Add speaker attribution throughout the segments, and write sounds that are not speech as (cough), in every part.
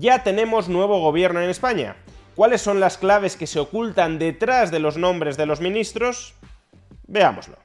Speaker 1: Ya tenemos nuevo gobierno en España. ¿Cuáles son las claves que se ocultan detrás de los nombres de los ministros? Veámoslo.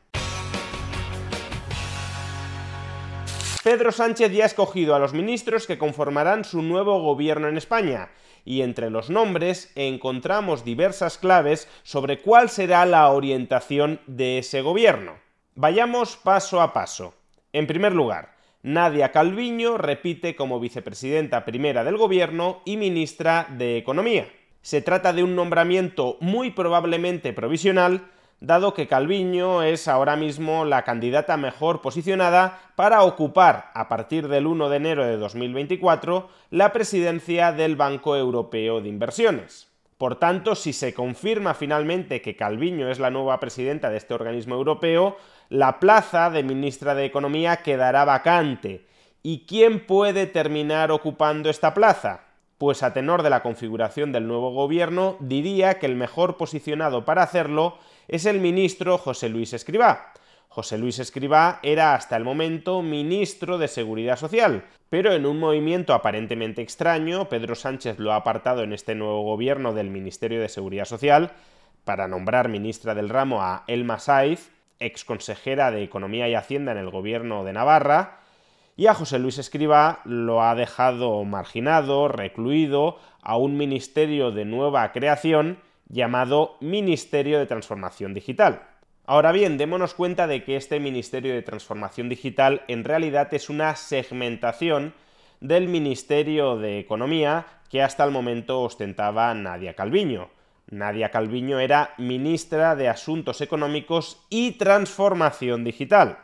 Speaker 1: Pedro Sánchez ya ha escogido a los ministros que conformarán su nuevo gobierno en España, y entre los nombres encontramos diversas claves sobre cuál será la orientación de ese gobierno. Vayamos paso a paso. En primer lugar, Nadia Calviño repite como vicepresidenta primera del gobierno y ministra de Economía. Se trata de un nombramiento muy probablemente provisional, dado que Calviño es ahora mismo la candidata mejor posicionada para ocupar, a partir del 1 de enero de 2024, la presidencia del Banco Europeo de Inversiones. Por tanto, si se confirma finalmente que Calviño es la nueva presidenta de este organismo europeo, la plaza de ministra de Economía quedará vacante. ¿Y quién puede terminar ocupando esta plaza? Pues a tenor de la configuración del nuevo gobierno, diría que el mejor posicionado para hacerlo es el ministro José Luis Escribá. José Luis Escribá era hasta el momento ministro de Seguridad Social, pero en un movimiento aparentemente extraño, Pedro Sánchez lo ha apartado en este nuevo gobierno del Ministerio de Seguridad Social para nombrar ministra del ramo a Elma Saiz, ex consejera de Economía y Hacienda en el gobierno de Navarra, y a José Luis Escribá lo ha dejado marginado, recluido, a un ministerio de nueva creación llamado Ministerio de Transformación Digital. Ahora bien, démonos cuenta de que este Ministerio de Transformación Digital en realidad es una segmentación del Ministerio de Economía que hasta el momento ostentaba Nadia Calviño. Nadia Calviño era ministra de Asuntos Económicos y Transformación Digital.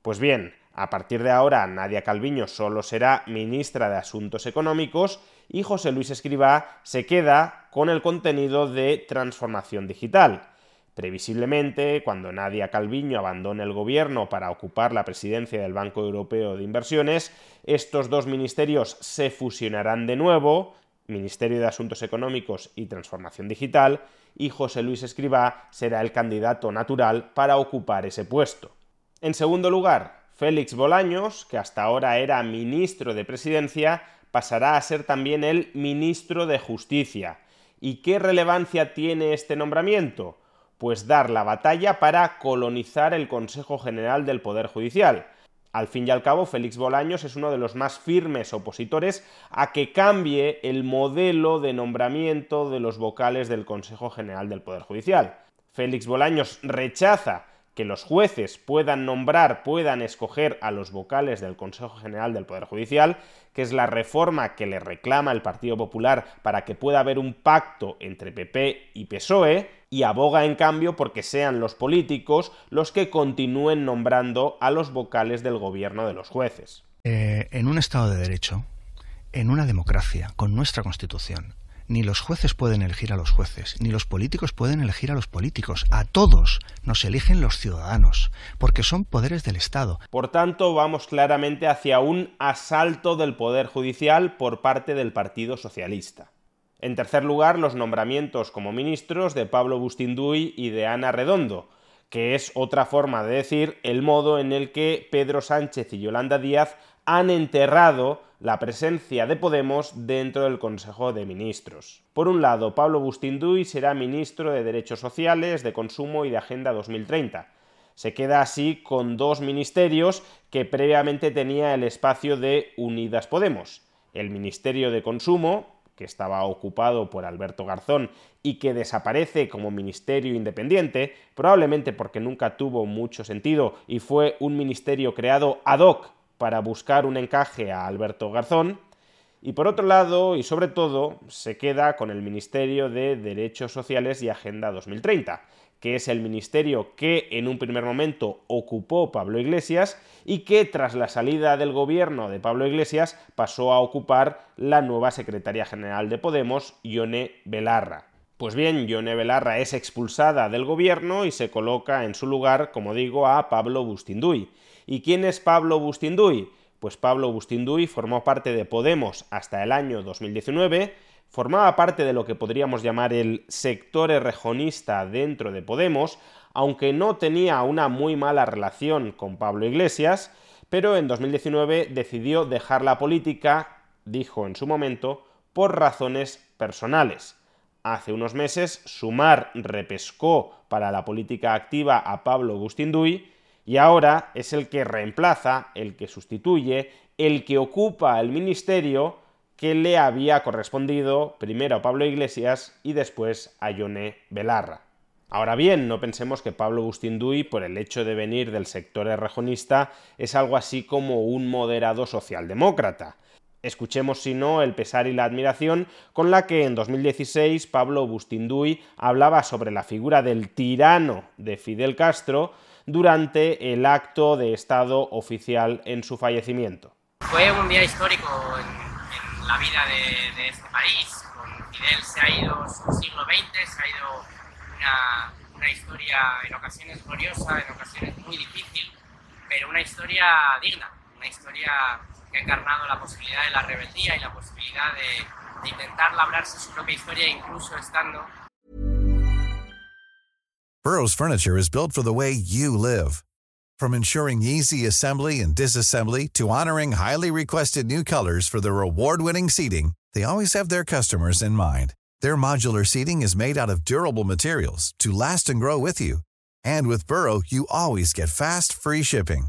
Speaker 1: Pues bien, a partir de ahora Nadia Calviño solo será ministra de Asuntos Económicos y José Luis Escribá se queda con el contenido de transformación digital. Previsiblemente, cuando Nadia Calviño abandone el gobierno para ocupar la presidencia del Banco Europeo de Inversiones, estos dos ministerios se fusionarán de nuevo, Ministerio de Asuntos Económicos y Transformación Digital, y José Luis Escribá será el candidato natural para ocupar ese puesto. En segundo lugar, Félix Bolaños, que hasta ahora era ministro de Presidencia, pasará a ser también el ministro de Justicia. ¿Y qué relevancia tiene este nombramiento? Pues dar la batalla para colonizar el Consejo General del Poder Judicial. Al fin y al cabo, Félix Bolaños es uno de los más firmes opositores a que cambie el modelo de nombramiento de los vocales del Consejo General del Poder Judicial. Félix Bolaños rechaza que los jueces puedan nombrar, puedan escoger a los vocales del Consejo General del Poder Judicial, que es la reforma que le reclama el Partido Popular para que pueda haber un pacto entre PP y PSOE, y aboga en cambio porque sean los políticos los que continúen nombrando a los vocales del gobierno de los jueces.
Speaker 2: Eh, en un Estado de Derecho, en una democracia, con nuestra Constitución, ni los jueces pueden elegir a los jueces, ni los políticos pueden elegir a los políticos. A todos nos eligen los ciudadanos, porque son poderes del Estado.
Speaker 1: Por tanto, vamos claramente hacia un asalto del Poder Judicial por parte del Partido Socialista. En tercer lugar, los nombramientos como ministros de Pablo Bustinduy y de Ana Redondo, que es otra forma de decir el modo en el que Pedro Sánchez y Yolanda Díaz han enterrado la presencia de Podemos dentro del Consejo de Ministros. Por un lado, Pablo Bustinduy será ministro de Derechos Sociales, de Consumo y de Agenda 2030. Se queda así con dos ministerios que previamente tenía el espacio de Unidas Podemos. El Ministerio de Consumo, que estaba ocupado por Alberto Garzón y que desaparece como ministerio independiente, probablemente porque nunca tuvo mucho sentido y fue un ministerio creado ad hoc para buscar un encaje a Alberto Garzón, y por otro lado, y sobre todo, se queda con el Ministerio de Derechos Sociales y Agenda 2030, que es el ministerio que en un primer momento ocupó Pablo Iglesias y que tras la salida del gobierno de Pablo Iglesias pasó a ocupar la nueva secretaria general de Podemos, Ione Belarra. Pues bien, Ione Belarra es expulsada del gobierno y se coloca en su lugar, como digo, a Pablo Bustinduy. ¿Y quién es Pablo Bustinduy? Pues Pablo Bustinduy formó parte de Podemos hasta el año 2019, formaba parte de lo que podríamos llamar el sector errejonista dentro de Podemos, aunque no tenía una muy mala relación con Pablo Iglesias, pero en 2019 decidió dejar la política, dijo en su momento, por razones personales. Hace unos meses, Sumar repescó para la política activa a Pablo Bustinduy y ahora es el que reemplaza, el que sustituye, el que ocupa el ministerio que le había correspondido primero a Pablo Iglesias y después a Yone Belarra. Ahora bien, no pensemos que Pablo Bustinduy, por el hecho de venir del sector errejonista, es algo así como un moderado socialdemócrata. Escuchemos, si no, el pesar y la admiración con la que en 2016 Pablo Bustinduy hablaba sobre la figura del tirano de Fidel Castro durante el acto de Estado oficial en su fallecimiento.
Speaker 3: Fue un día histórico en la vida de, este país. Con Fidel se ha ido su siglo XX, se ha ido una, una historia en ocasiones gloriosa, en ocasiones muy difícil, pero una historia digna, una historia que ha encarnado la posibilidad de la rebeldía y la posibilidad de, de intentar labrarse su propia historia incluso estando.
Speaker 4: Burroughs Furniture is built for the way you live. From ensuring easy assembly and disassembly to honoring highly requested new colors for their award-winning seating, they always have their customers in mind. Their modular seating is made out of durable materials to last and grow with you. And with Burrow, you always get fast, free shipping.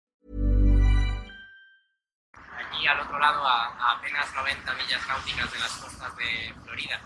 Speaker 3: Aquí al otro lado, a, a, apenas 90 millas náuticas de las costas de Florida.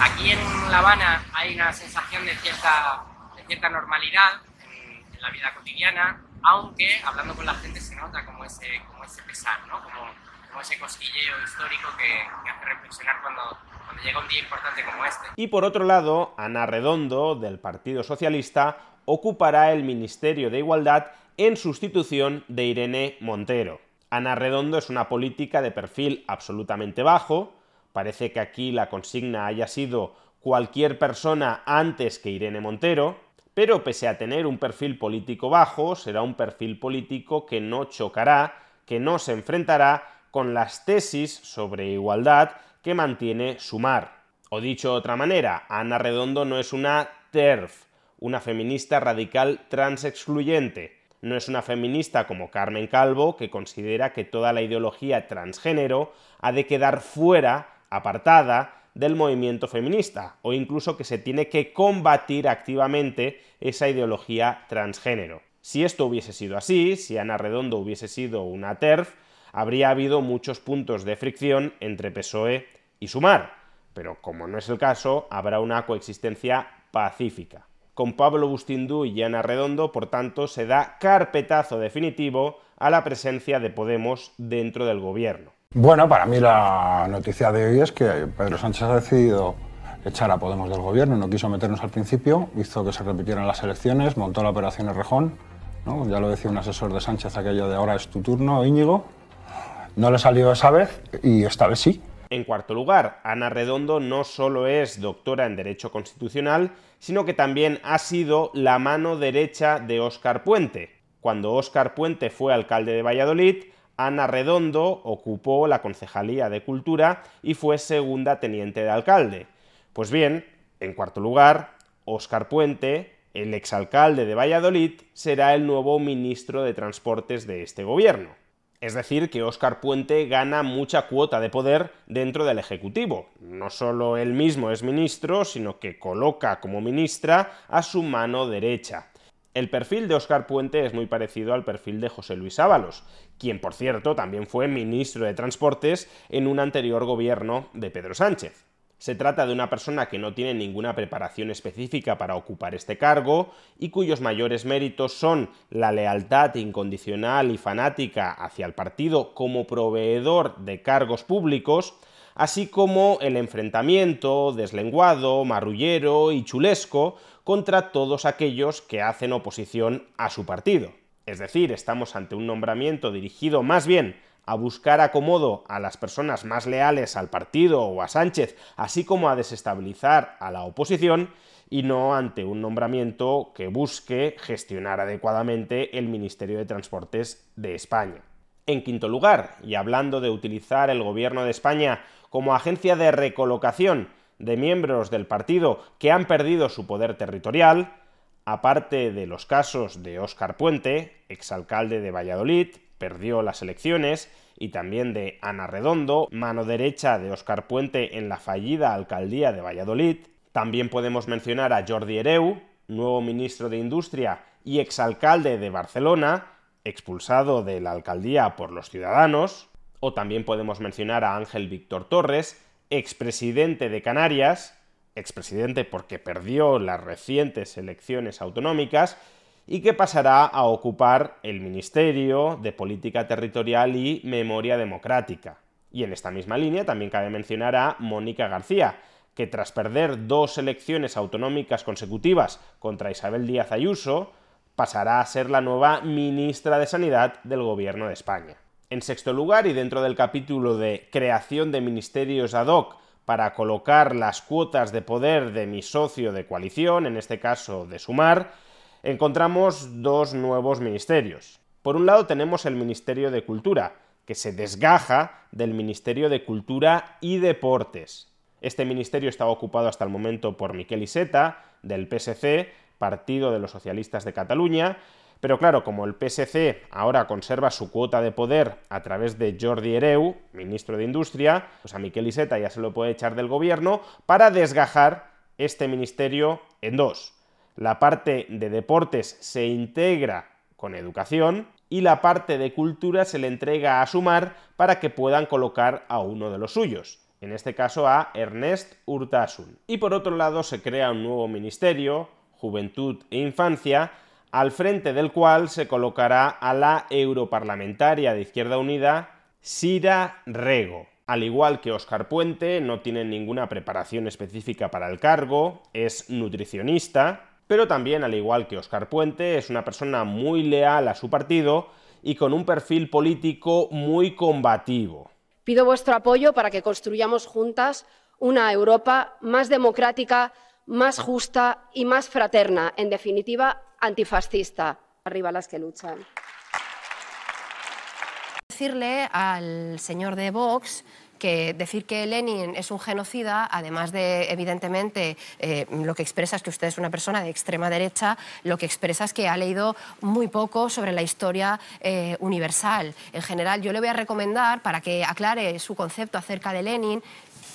Speaker 3: Aquí en La Habana hay una sensación de cierta, de cierta normalidad en, en la vida cotidiana, aunque hablando con la gente se nota como ese, como ese pesar, ¿no? como, como ese cosquilleo histórico que, que hace reflexionar cuando llega un día importante como este.
Speaker 1: Y por otro lado, Ana Redondo, del Partido Socialista, ocupará el Ministerio de Igualdad en sustitución de Irene Montero. Ana Redondo es una política de perfil absolutamente bajo, parece que aquí la consigna haya sido cualquier persona antes que Irene Montero, pero pese a tener un perfil político bajo, será un perfil político que no chocará, que no se enfrentará con las tesis sobre igualdad que mantiene Sumar. O dicho de otra manera, Ana Redondo no es una TERF, una feminista radical transexcluyente. No es una feminista como Carmen Calvo, que considera que toda la ideología transgénero ha de quedar fuera, apartada, del movimiento feminista, o incluso que se tiene que combatir activamente esa ideología transgénero. Si esto hubiese sido así, si Ana Redondo hubiese sido una TERF, habría habido muchos puntos de fricción entre PSOE y Sumar, pero como no es el caso, habrá una coexistencia pacífica. Con Pablo Bustindú y Ana Redondo, por tanto, se da carpetazo definitivo a la presencia de Podemos dentro del gobierno.
Speaker 5: Bueno, para mí la noticia de hoy es que Pedro Sánchez ha decidido echar a Podemos del gobierno, no quiso meternos al principio, hizo que se repitieran las elecciones, montó la operación Errejón Ya lo decía un asesor de Sánchez aquello de ahora es tu turno, Íñigo. No le salió esa vez y esta vez sí.
Speaker 1: En cuarto lugar, Ana Redondo no solo es doctora en Derecho Constitucional, sino que también ha sido la mano derecha de Óscar Puente. Cuando Óscar Puente fue alcalde de Valladolid, Ana Redondo ocupó la Concejalía de Cultura y fue segunda teniente de alcalde. Pues bien, en cuarto lugar, Óscar Puente, el exalcalde de Valladolid, será el nuevo ministro de Transportes de este gobierno. Es decir, que Óscar Puente gana mucha cuota de poder dentro del Ejecutivo. No solo él mismo es ministro, sino que coloca como ministra a su mano derecha. El perfil de Óscar Puente es muy parecido al perfil de José Luis Ábalos, quien por cierto también fue ministro de Transportes en un anterior gobierno de Pedro Sánchez. Se trata de una persona que no tiene ninguna preparación específica para ocupar este cargo y cuyos mayores méritos son la lealtad incondicional y fanática hacia el partido como proveedor de cargos públicos, así como el enfrentamiento deslenguado, marrullero y chulesco contra todos aquellos que hacen oposición a su partido. Es decir, estamos ante un nombramiento dirigido más bien a buscar acomodo a las personas más leales al partido o a Sánchez, así como a desestabilizar a la oposición, y no ante un nombramiento que busque gestionar adecuadamente el Ministerio de Transportes de España. En quinto lugar, y hablando de utilizar el Gobierno de España como agencia de recolocación de miembros del partido que han perdido su poder territorial, aparte de los casos de Óscar Puente, exalcalde de Valladolid, perdió las elecciones, y también de Ana Redondo, mano derecha de Óscar Puente en la fallida alcaldía de Valladolid. También podemos mencionar a Jordi Hereu, nuevo ministro de Industria y exalcalde de Barcelona, expulsado de la alcaldía por los ciudadanos. O también podemos mencionar a Ángel Víctor Torres, expresidente de Canarias, expresidente porque perdió las recientes elecciones autonómicas y que pasará a ocupar el Ministerio de Política Territorial y Memoria Democrática. Y en esta misma línea también cabe mencionar a Mónica García, que tras perder dos elecciones autonómicas consecutivas contra Isabel Díaz Ayuso, pasará a ser la nueva ministra de Sanidad del Gobierno de España. En sexto lugar, y dentro del capítulo de creación de ministerios ad hoc para colocar las cuotas de poder de mi socio de coalición, en este caso de Sumar, encontramos dos nuevos ministerios. Por un lado tenemos el Ministerio de Cultura, que se desgaja del Ministerio de Cultura y Deportes. Este ministerio estaba ocupado hasta el momento por Miquel Iseta, del PSC, Partido de los Socialistas de Cataluña, pero claro, como el PSC ahora conserva su cuota de poder a través de Jordi Hereu, ministro de Industria, pues a Miquel Iseta ya se lo puede echar del gobierno para desgajar este ministerio en dos la parte de deportes se integra con educación y la parte de cultura se le entrega a Sumar para que puedan colocar a uno de los suyos, en este caso a Ernest Urtasun. Y por otro lado se crea un nuevo ministerio, Juventud e Infancia, al frente del cual se colocará a la europarlamentaria de Izquierda Unida, Sira Rego. Al igual que Oscar Puente, no tiene ninguna preparación específica para el cargo, es nutricionista, pero también, al igual que Oscar Puente, es una persona muy leal a su partido y con un perfil político muy combativo.
Speaker 6: Pido vuestro apoyo para que construyamos juntas una Europa más democrática, más justa y más fraterna, en definitiva, antifascista. Arriba las que luchan.
Speaker 7: Decirle al señor de Vox que decir que Lenin es un genocida, además de, evidentemente, eh, lo que expresa es que usted es una persona de extrema derecha, lo que expresa es que ha leído muy poco sobre la historia eh, universal. En general, yo le voy a recomendar, para que aclare su concepto acerca de Lenin,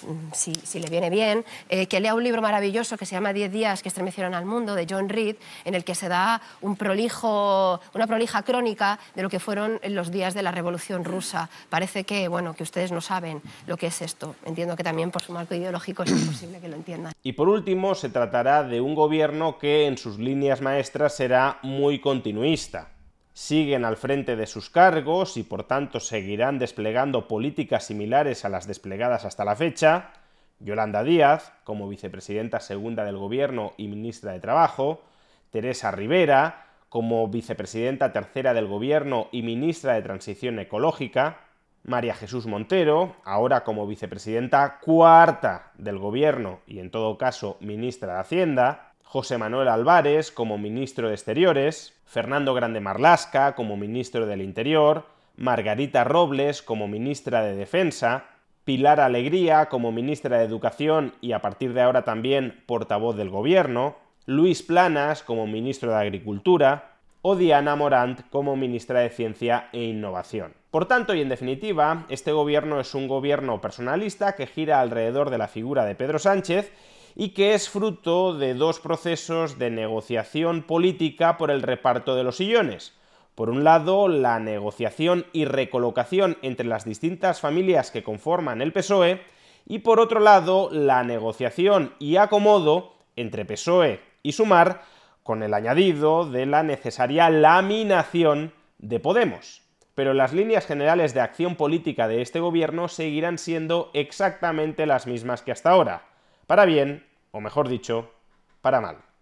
Speaker 7: Mm, si, le viene bien, eh, que lea un libro maravilloso que se llama Diez días que estremecieron al mundo, de John Reed, en el que se da un prolijo, una prolija crónica de lo que fueron los días de la Revolución Rusa. Parece que, bueno, que ustedes no saben lo que es esto. Entiendo que también por su marco ideológico es (clears throat) imposible que lo entiendan.
Speaker 1: Y por último, se tratará de un gobierno que en sus líneas maestras será muy continuista siguen al frente de sus cargos y por tanto seguirán desplegando políticas similares a las desplegadas hasta la fecha, Yolanda Díaz, como vicepresidenta segunda del Gobierno y ministra de Trabajo, Teresa Rivera, como vicepresidenta tercera del Gobierno y ministra de Transición Ecológica, María Jesús Montero, ahora como vicepresidenta cuarta del Gobierno y en todo caso ministra de Hacienda, José Manuel Álvarez como ministro de Exteriores, Fernando Grande Marlasca como ministro del Interior, Margarita Robles como ministra de Defensa, Pilar Alegría como ministra de Educación y a partir de ahora también portavoz del Gobierno, Luis Planas como ministro de Agricultura o Diana Morant como ministra de Ciencia e Innovación. Por tanto, y en definitiva, este gobierno es un gobierno personalista que gira alrededor de la figura de Pedro Sánchez y que es fruto de dos procesos de negociación política por el reparto de los sillones. Por un lado, la negociación y recolocación entre las distintas familias que conforman el PSOE, y por otro lado, la negociación y acomodo entre PSOE y Sumar, con el añadido de la necesaria laminación de Podemos. Pero las líneas generales de acción política de este gobierno seguirán siendo exactamente las mismas que hasta ahora, para bien, o mejor dicho, para mal.